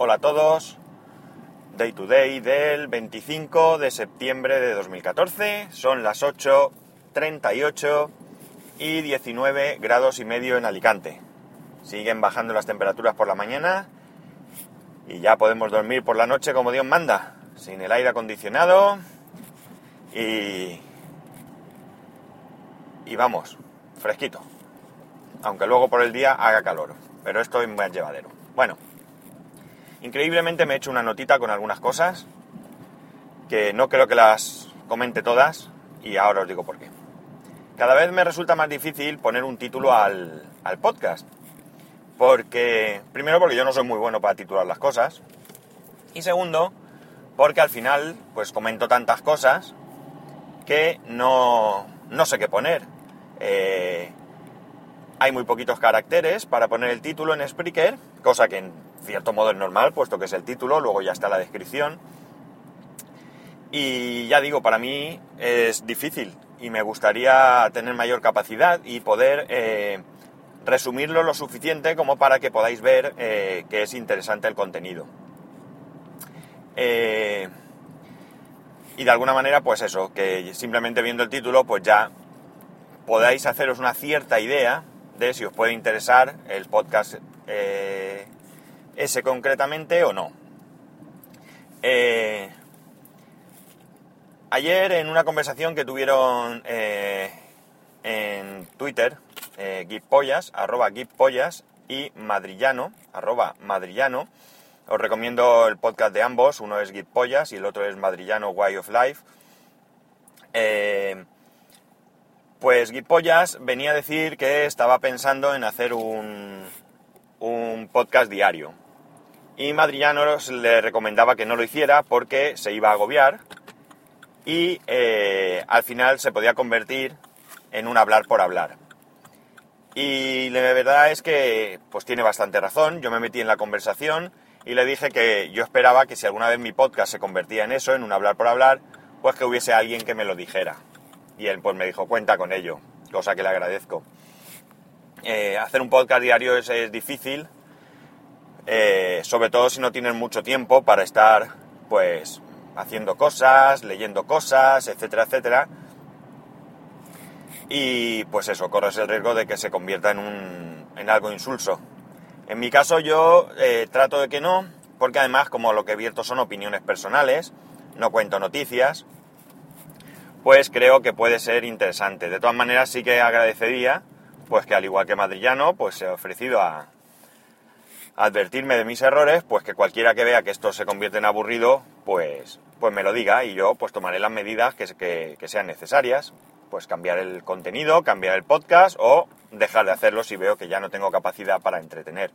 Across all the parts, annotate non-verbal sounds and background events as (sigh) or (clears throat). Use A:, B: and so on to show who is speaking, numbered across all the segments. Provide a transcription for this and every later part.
A: Hola a todos. Day to day del 25 de septiembre de 2014. Son las 8.38 y 19 grados y medio en Alicante. Siguen bajando las temperaturas por la mañana y ya podemos dormir por la noche como Dios manda, sin el aire acondicionado y... y vamos, fresquito. Aunque luego por el día haga calor pero esto es más llevadero. Bueno, increíblemente me he hecho una notita con algunas cosas que no creo que las comente todas y ahora os digo por qué. Cada vez me resulta más difícil poner un título al, al podcast. Porque, primero porque yo no soy muy bueno para titular las cosas. Y segundo, porque al final, pues comento tantas cosas que no, no sé qué poner. Eh, hay muy poquitos caracteres para poner el título en Spreaker, cosa que en cierto modo es normal, puesto que es el título, luego ya está la descripción. Y ya digo, para mí es difícil y me gustaría tener mayor capacidad y poder eh, resumirlo lo suficiente como para que podáis ver eh, que es interesante el contenido. Eh, y de alguna manera, pues eso, que simplemente viendo el título, pues ya podáis haceros una cierta idea de si os puede interesar el podcast ese concretamente o no. Eh, ayer en una conversación que tuvieron eh, en Twitter, eh, Gipollas, arroba Gipollas y Madrillano, arroba Madrillano, os recomiendo el podcast de ambos, uno es Gipollas y el otro es Madrillano Way of Life. Pues Guipollas venía a decir que estaba pensando en hacer un, un podcast diario. Y Madrillanos le recomendaba que no lo hiciera porque se iba a agobiar y eh, al final se podía convertir en un hablar por hablar. Y la verdad es que pues tiene bastante razón. Yo me metí en la conversación y le dije que yo esperaba que si alguna vez mi podcast se convertía en eso, en un hablar por hablar, pues que hubiese alguien que me lo dijera y él pues me dijo cuenta con ello, cosa que le agradezco. Eh, hacer un podcast diario es, difícil, eh, sobre todo si no tienes mucho tiempo para estar pues haciendo cosas, leyendo cosas, etcétera, etcétera. Y pues eso, corres el riesgo de que se convierta en, un, en algo insulso. En mi caso yo eh, trato de que no, porque además como lo que vierto son opiniones personales, no cuento noticias, pues creo que puede ser interesante. De todas maneras, sí que agradecería, pues que al igual que Madrillano, pues se ha ofrecido a, advertirme de mis errores, pues que cualquiera que vea que esto se convierte en aburrido, pues, pues me lo diga y yo pues tomaré las medidas que, que, sean necesarias, pues cambiar el contenido, cambiar el podcast o dejar de hacerlo si veo que ya no tengo capacidad para entretener,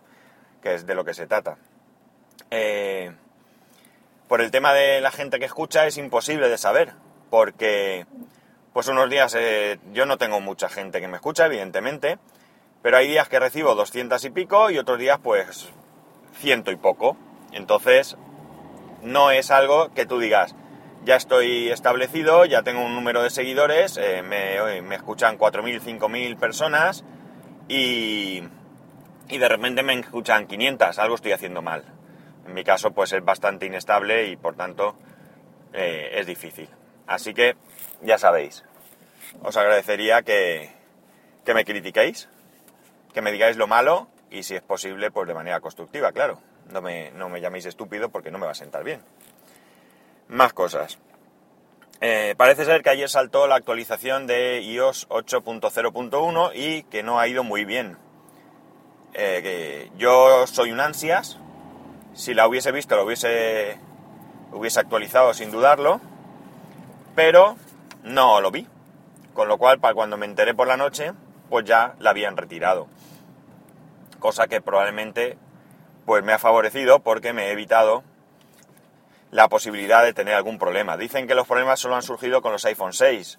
A: que es de lo que se trata. Eh, por el tema de la gente que escucha es imposible de saber, porque pues unos días eh, yo no tengo mucha gente que me escucha, evidentemente, pero hay días que recibo 200 y pico y otros días pues ciento y poco. Entonces no es algo que tú digas, ya estoy establecido, ya tengo un número de seguidores, eh, me, me, escuchan 4.000, 5.000 personas y, y de repente me escuchan 500, algo estoy haciendo mal. En mi caso pues es bastante inestable y por tanto eh, es difícil. Así que ya sabéis, os agradecería que, que me critiquéis, que me digáis lo malo y si es posible, pues de manera constructiva, claro. No me, no me llaméis estúpido porque no me va a sentar bien. Más cosas. Eh, parece ser que ayer saltó la actualización de iOS 8.0.1 y que no ha ido muy bien. Eh, yo soy un ansias. Si la hubiese visto, lo hubiese, hubiese actualizado sin dudarlo pero no lo vi. Con lo cual, para cuando me enteré por la noche, pues ya la habían retirado. Cosa que probablemente pues me ha favorecido porque me he evitado la posibilidad de tener algún problema. Dicen que los problemas solo han surgido con los iPhone 6,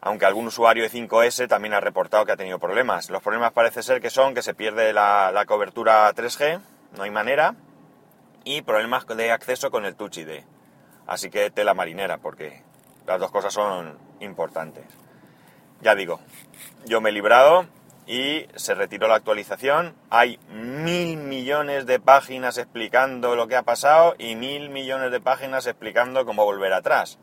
A: aunque algún usuario de 5S también ha reportado que ha tenido problemas. Los problemas parece ser que son que se pierde la, la cobertura 3G, no hay manera, y problemas de acceso con el Touch ID. Así que tela marinera, porque las dos cosas son importantes. Ya digo, yo me he librado y se retiró la actualización. Hay mil millones de páginas explicando lo que ha pasado y mil millones de páginas explicando cómo volver atrás.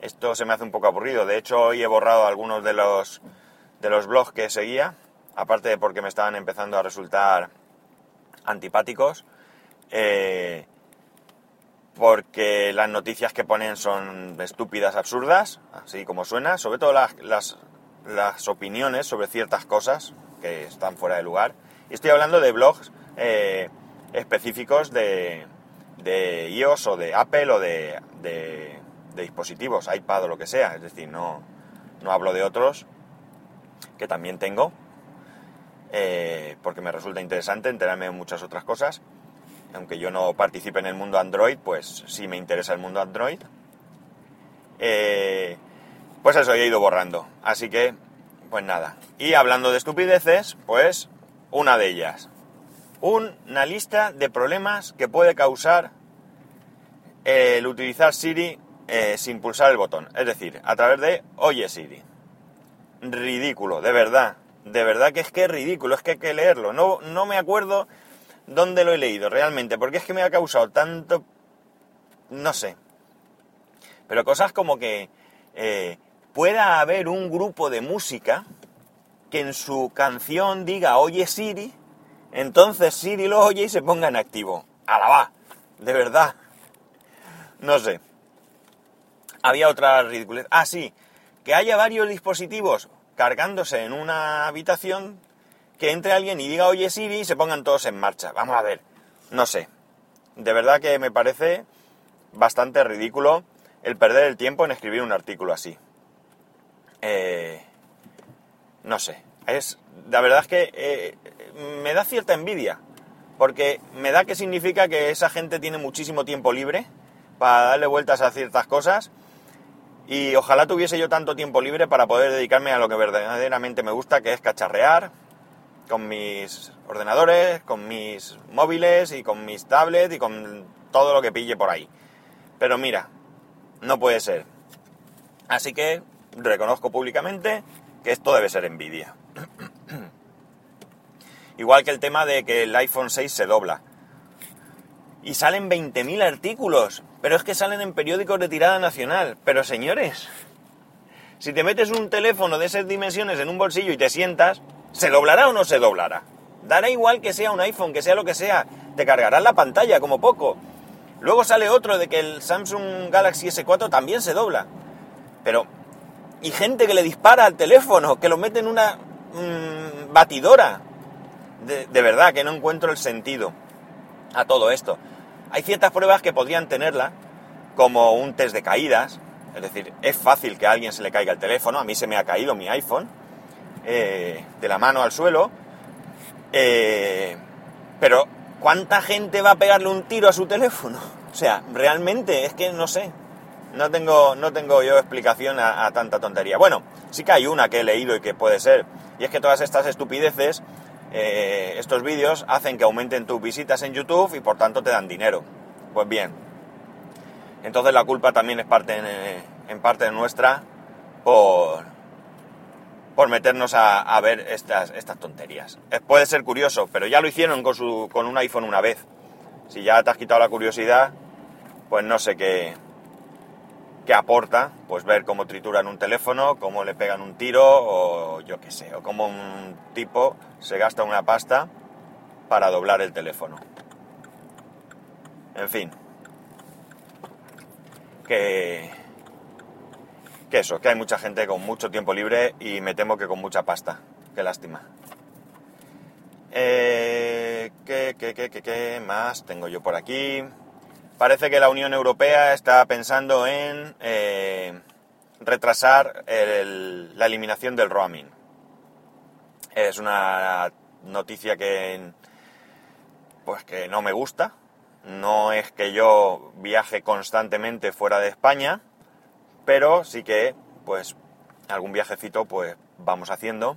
A: Esto se me hace un poco aburrido. De hecho, hoy he borrado algunos de los, de los blogs que seguía, aparte de porque me estaban empezando a resultar antipáticos. Eh, porque las noticias que ponen son estúpidas, absurdas, así como suena, sobre todo las, las, opiniones sobre ciertas cosas que están fuera de lugar. Estoy hablando de blogs eh, específicos de, de, iOS o de Apple o de, de, dispositivos, iPad o lo que sea, es decir, no, no hablo de otros que también tengo, eh, porque me resulta interesante enterarme de muchas otras cosas aunque yo no participe en el mundo Android, pues sí me interesa el mundo Android. Eh, pues eso, he ido borrando. Así que, pues nada. Y hablando de estupideces, pues una de ellas. Una lista de problemas que puede causar el utilizar Siri eh, sin pulsar el botón. Es decir, a través de Oye Siri. Ridículo, de verdad. De verdad que es que es ridículo, es que hay que leerlo. No, no me acuerdo dónde lo he leído realmente, porque es que me ha causado tanto, no sé, pero cosas como que eh, pueda haber un grupo de música que en su canción diga oye Siri, entonces Siri lo oye y se ponga en activo. ¡Alabá! De verdad. No sé. Había otra ridiculez. Ah, sí. Que haya varios dispositivos cargándose en una habitación que entre alguien y diga oye Siri y se pongan todos en marcha. Vamos a ver, no sé. De verdad que me parece bastante ridículo el perder el tiempo en escribir un artículo así. Eh, no sé. Es, la verdad es que eh, me da cierta envidia. Porque me da que significa que esa gente tiene muchísimo tiempo libre para darle vueltas a ciertas cosas. Y ojalá tuviese yo tanto tiempo libre para poder dedicarme a lo que verdaderamente me gusta, que es cacharrear, con mis ordenadores, con mis móviles y con mis tablets y con todo lo que pille por ahí. Pero mira, no puede ser. Así que reconozco públicamente que esto debe ser envidia. (clears throat) Igual que el tema de que el iPhone 6 se dobla. Y salen 20.000 artículos, pero es que salen en periódicos de tirada nacional. Pero señores, si te metes un teléfono de esas dimensiones en un bolsillo y te sientas, ¿Se doblará o no se doblará? Dará igual que sea un iPhone, que sea lo que sea, te cargarás la pantalla como poco. Luego sale otro de que el Samsung Galaxy S4 también se dobla. Pero, y gente que le dispara al teléfono, que lo mete en una mm, batidora. De, de verdad que no encuentro el sentido a todo esto. Hay ciertas pruebas que podrían tenerla, como un test de caídas. Es decir, es fácil que a alguien se le caiga el teléfono. A mí se me ha caído mi iPhone eh, de la mano al suelo. Eh, pero, ¿cuánta gente va a pegarle un tiro a su teléfono? (laughs) O sea, realmente es que no sé. No tengo, no tengo yo explicación a, tanta tontería. Bueno, sí que hay una que he leído y que puede ser. Y es que todas estas estupideces, eh, estos vídeos, hacen que aumenten tus visitas en YouTube y por tanto te dan dinero. Pues bien. Entonces la culpa también es parte en parte nuestra por, por meternos a, ver estas, estas tonterías. Eh, puede ser curioso, pero ya lo hicieron con, su, con un iPhone una vez. Si ya te has quitado la curiosidad, pues no sé qué, qué aporta, pues ver cómo trituran un teléfono, cómo le pegan un tiro, o yo qué sé, o cómo un tipo se gasta una pasta para doblar el teléfono. En fin. Que que eso, que hay mucha gente con mucho tiempo libre y me temo que con mucha pasta. Qué lástima. Eh, ¿qué, qué, qué, qué, más tengo yo por aquí? Parece que la Unión Europea está pensando en eh, retrasar la eliminación del roaming. Es una noticia que, pues que no me gusta. No es que yo viaje constantemente fuera de España, pero sí que, pues, algún viajecito, pues, vamos haciendo.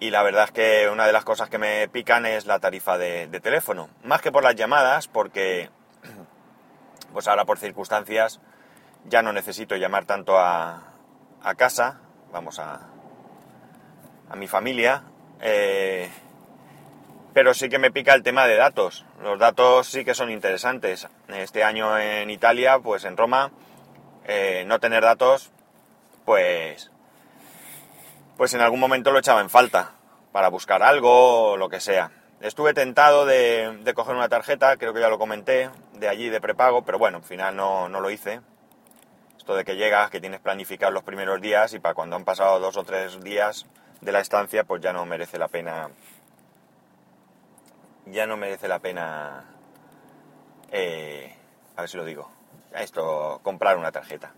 A: Y la verdad es que una de las cosas que me pican es la tarifa de, teléfono. Más que por las llamadas, porque, pues ahora por circunstancias, ya no necesito llamar tanto a, a casa. Vamos a, a mi familia. Eh, pero sí que me pica el tema de datos. Los datos sí que son interesantes. Este año en Italia, pues en Roma, eh, no tener datos, pues, pues en algún momento lo echaba en falta para buscar algo o lo que sea. Estuve tentado de, coger una tarjeta, creo que ya lo comenté, de allí de prepago, pero bueno, al final no, no lo hice. Esto de que llegas, que tienes planificar los primeros días y para cuando han pasado dos o tres días de la estancia, pues ya no merece la pena. Ya no merece la pena. Eh, a ver si lo digo. Esto, comprar una tarjeta.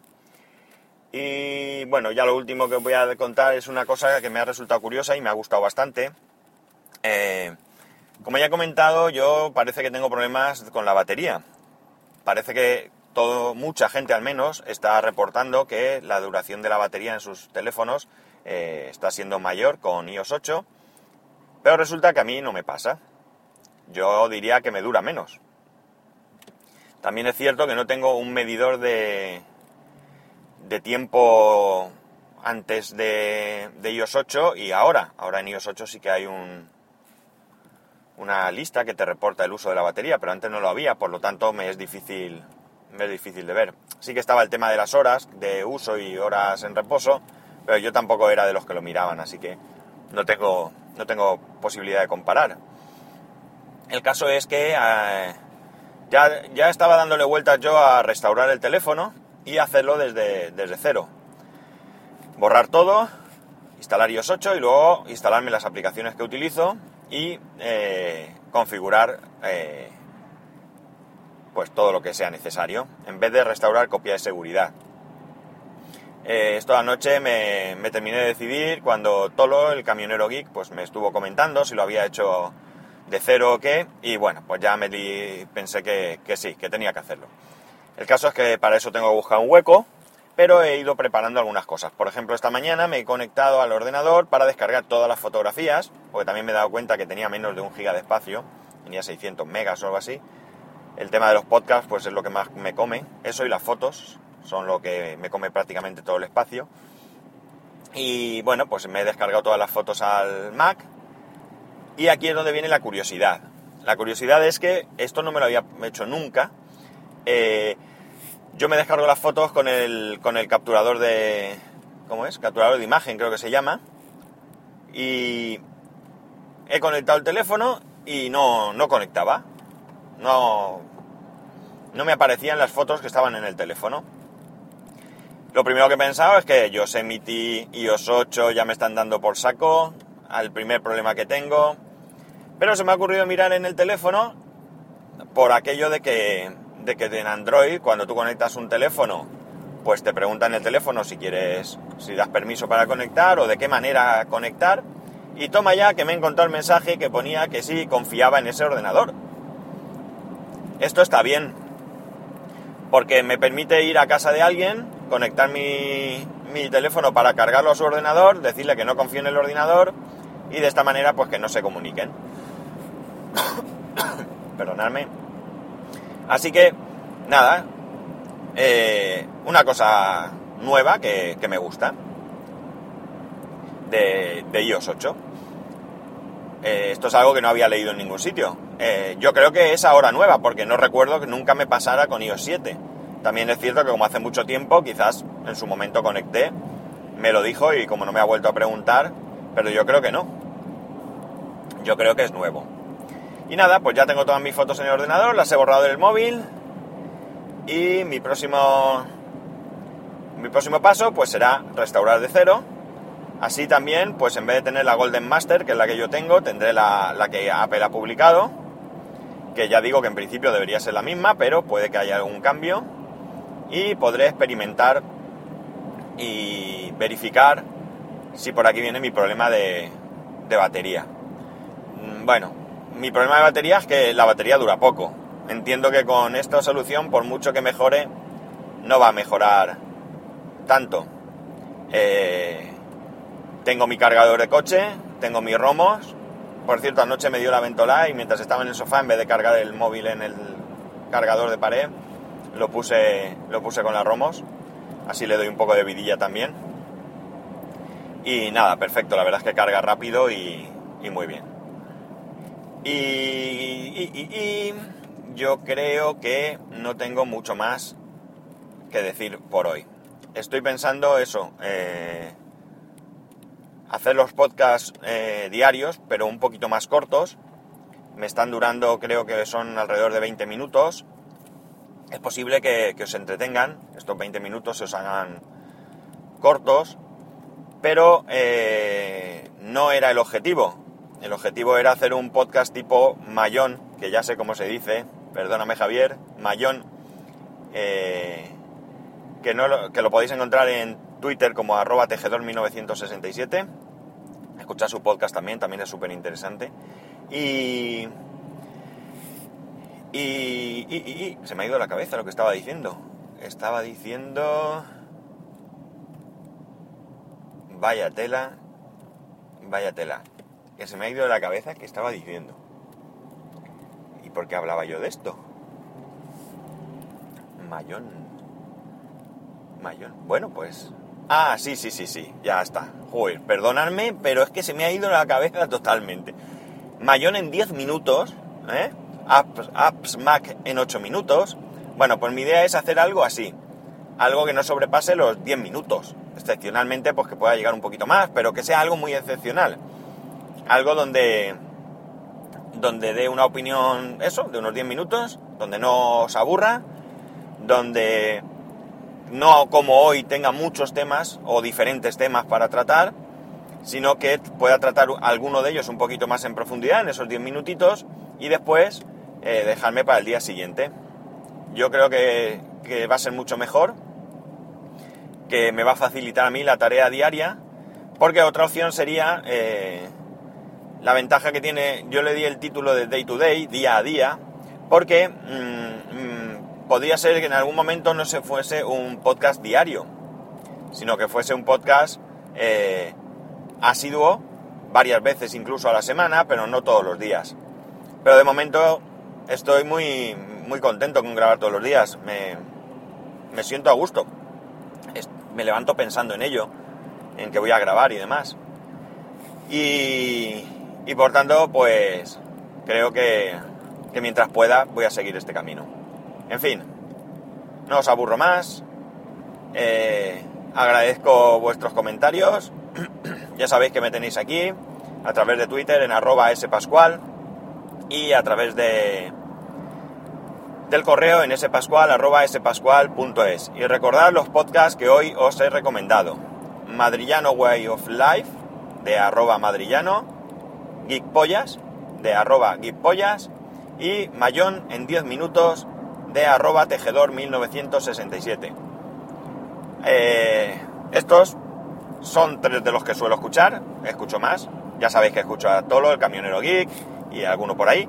A: Y bueno, ya lo último que os voy a contar es una cosa que me ha resultado curiosa y me ha gustado bastante. Eh, como ya he comentado, yo parece que tengo problemas con la batería. Parece que todo, mucha gente al menos está reportando que la duración de la batería en sus teléfonos eh, está siendo mayor con iOS 8, pero resulta que a mí no me pasa. Yo diría que me dura menos. También es cierto que no tengo un medidor de, de tiempo antes de, de, iOS 8 y ahora. Ahora en iOS 8 sí que hay un, una lista que te reporta el uso de la batería, pero antes no lo había, por lo tanto me es difícil, me es difícil de ver. Sí que estaba el tema de las horas de uso y horas en reposo, pero yo tampoco era de los que lo miraban, así que no tengo, no tengo posibilidad de comparar. El caso es que eh, ya, ya, estaba dándole vueltas yo a restaurar el teléfono y hacerlo desde, desde cero. Borrar todo, instalar iOS 8 y luego instalarme las aplicaciones que utilizo y eh, configurar eh, pues todo lo que sea necesario, en vez de restaurar copia de seguridad. Eh, esto anoche me, terminé de decidir cuando Tolo, el camionero geek, pues me estuvo comentando si lo había hecho de cero o qué, y bueno, pues ya me pensé que, que sí, que tenía que hacerlo. El caso es que para eso tengo que buscar un hueco, pero he ido preparando algunas cosas. Por ejemplo, esta mañana me he conectado al ordenador para descargar todas las fotografías, porque también me he dado cuenta que tenía menos de un giga de espacio, tenía 600 megas o algo así. El tema de los podcasts, pues es lo que más me come, eso y las fotos, son lo que me come prácticamente todo el espacio. Y bueno, pues me he descargado todas las fotos al Mac. Y aquí es donde viene la curiosidad. La curiosidad es que esto no me lo había hecho nunca. Eh, yo me descargo las fotos con el, con el capturador de... ¿Cómo es? Capturador de imagen creo que se llama. Y he conectado el teléfono y no, no conectaba. No, no me aparecían las fotos que estaban en el teléfono. Lo primero que he pensado es que Yosemite, iOS 8 ya me están dando por saco al primer problema que tengo. Pero se me ha ocurrido mirar en el teléfono por aquello de que de que en Android, cuando tú conectas un teléfono, pues te preguntan el teléfono si quieres, si das permiso para conectar o de qué manera conectar. Y toma ya que me he encontrado el mensaje que ponía que sí confiaba en ese ordenador. Esto está bien, porque me permite ir a casa de alguien, conectar mi, mi teléfono para cargarlo a su ordenador, decirle que no confío en el ordenador y de esta manera pues que no se comuniquen. (coughs) Perdonadme. Así que, nada, eh, una cosa nueva que, me gusta de, iOS 8. Eh, esto es algo que no había leído en ningún sitio. Eh, yo creo que es ahora nueva, porque no recuerdo que nunca me pasara con iOS 7. También es cierto que como hace mucho tiempo, quizás en su momento conecté, me lo dijo y como no me ha vuelto a preguntar, pero yo creo que no. Yo creo que es nuevo. Y nada, pues ya tengo todas mis fotos en el ordenador, las he borrado del móvil y mi próximo mi próximo paso pues será restaurar de cero. Así también, pues en vez de tener la Golden Master, que es la que yo tengo, tendré la, la que Apple ha publicado, que ya digo que en principio debería ser la misma, pero puede que haya algún cambio y podré experimentar y verificar si por aquí viene mi problema de, de batería. Mm, bueno, mi problema de batería es que la batería dura poco. Entiendo que con esta solución, por mucho que mejore, no va a mejorar tanto. Eh, tengo mi cargador de coche, tengo mis romos. Por cierto, anoche me dio la ventola y mientras estaba en el sofá, en vez de cargar el móvil en el cargador de pared, lo puse, lo puse con las romos. Así le doy un poco de vidilla también. Y nada, perfecto, la verdad es que carga rápido y, y muy bien. Y, yo creo que no tengo mucho más que decir por hoy. Estoy pensando eso, eh, hacer los podcasts eh, diarios, pero un poquito más cortos. Me están durando, creo que son alrededor de 20 minutos. Es posible que, que os entretengan, estos 20 minutos se os hagan cortos, pero eh, no era el objetivo. El objetivo era hacer un podcast tipo Mayón, que ya sé cómo se dice, perdóname Javier, Mayón, eh, que, no que lo podéis encontrar en Twitter como arroba tejedor1967. Escuchar su podcast también, también es súper interesante. Y- y- y se me ha ido la cabeza lo que estaba diciendo. Estaba diciendo... Vaya tela, vaya tela. Que se me ha ido de la cabeza que estaba diciendo. ¿Y por qué hablaba yo de esto? Mayón. Mayón. Bueno, pues... Ah, sí, sí, sí, sí, ya está. Joder, perdonadme, pero es que se me ha ido la cabeza (laughs) totalmente. Mayón en 10 minutos, ¿eh? Apps, apps Mac en 8 minutos. Bueno, pues mi idea es hacer algo así. Algo que no sobrepase los 10 minutos. Excepcionalmente, pues que pueda llegar un poquito más, pero que sea algo muy excepcional. Algo donde donde dé una opinión, eso, de unos 10 minutos, donde no os aburra, donde no como hoy tenga muchos temas o diferentes temas para tratar, sino que pueda tratar alguno de ellos un poquito más en profundidad en esos 10 minutitos y después eh, dejarme para el día siguiente. Yo creo que, va a ser mucho mejor, que me va a facilitar a mí la tarea diaria, porque otra opción sería eh, la ventaja que tiene, yo le di el título de day to day, día a día, porque mm, mm, podría ser que en algún momento no se fuese un podcast diario, sino que fuese un podcast eh, asiduo, varias veces incluso a la semana, pero no todos los días. Pero de momento estoy muy, muy contento con grabar todos los días, me, me siento a gusto, me levanto pensando en ello, en que voy a grabar y demás. Y, y por tanto, pues creo que, que mientras pueda voy a seguir este camino. En fin, no os aburro más. eh, agradezco vuestros comentarios. (clears throat) ya sabéis que me tenéis aquí a través de Twitter en arroba spascual y a través de del correo en spascual arroba spascual.es y recordad los podcasts que hoy os he recomendado Madrillano Way of Life de arroba madrillano Geekpollas de arroba geekpollas y Mayón en 10 minutos de arroba tejedor 1967 Eh, estos son tres de los que suelo escuchar, escucho más. Ya sabéis que escucho a Tolo, el camionero geek y alguno por ahí.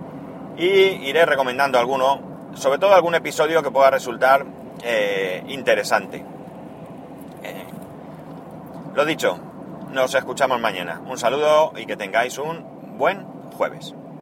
A: Y iré recomendando alguno, sobre todo algún episodio que pueda resultar eh, interesante. Eh, lo dicho, nos escuchamos mañana. Un saludo y que tengáis un buen jueves.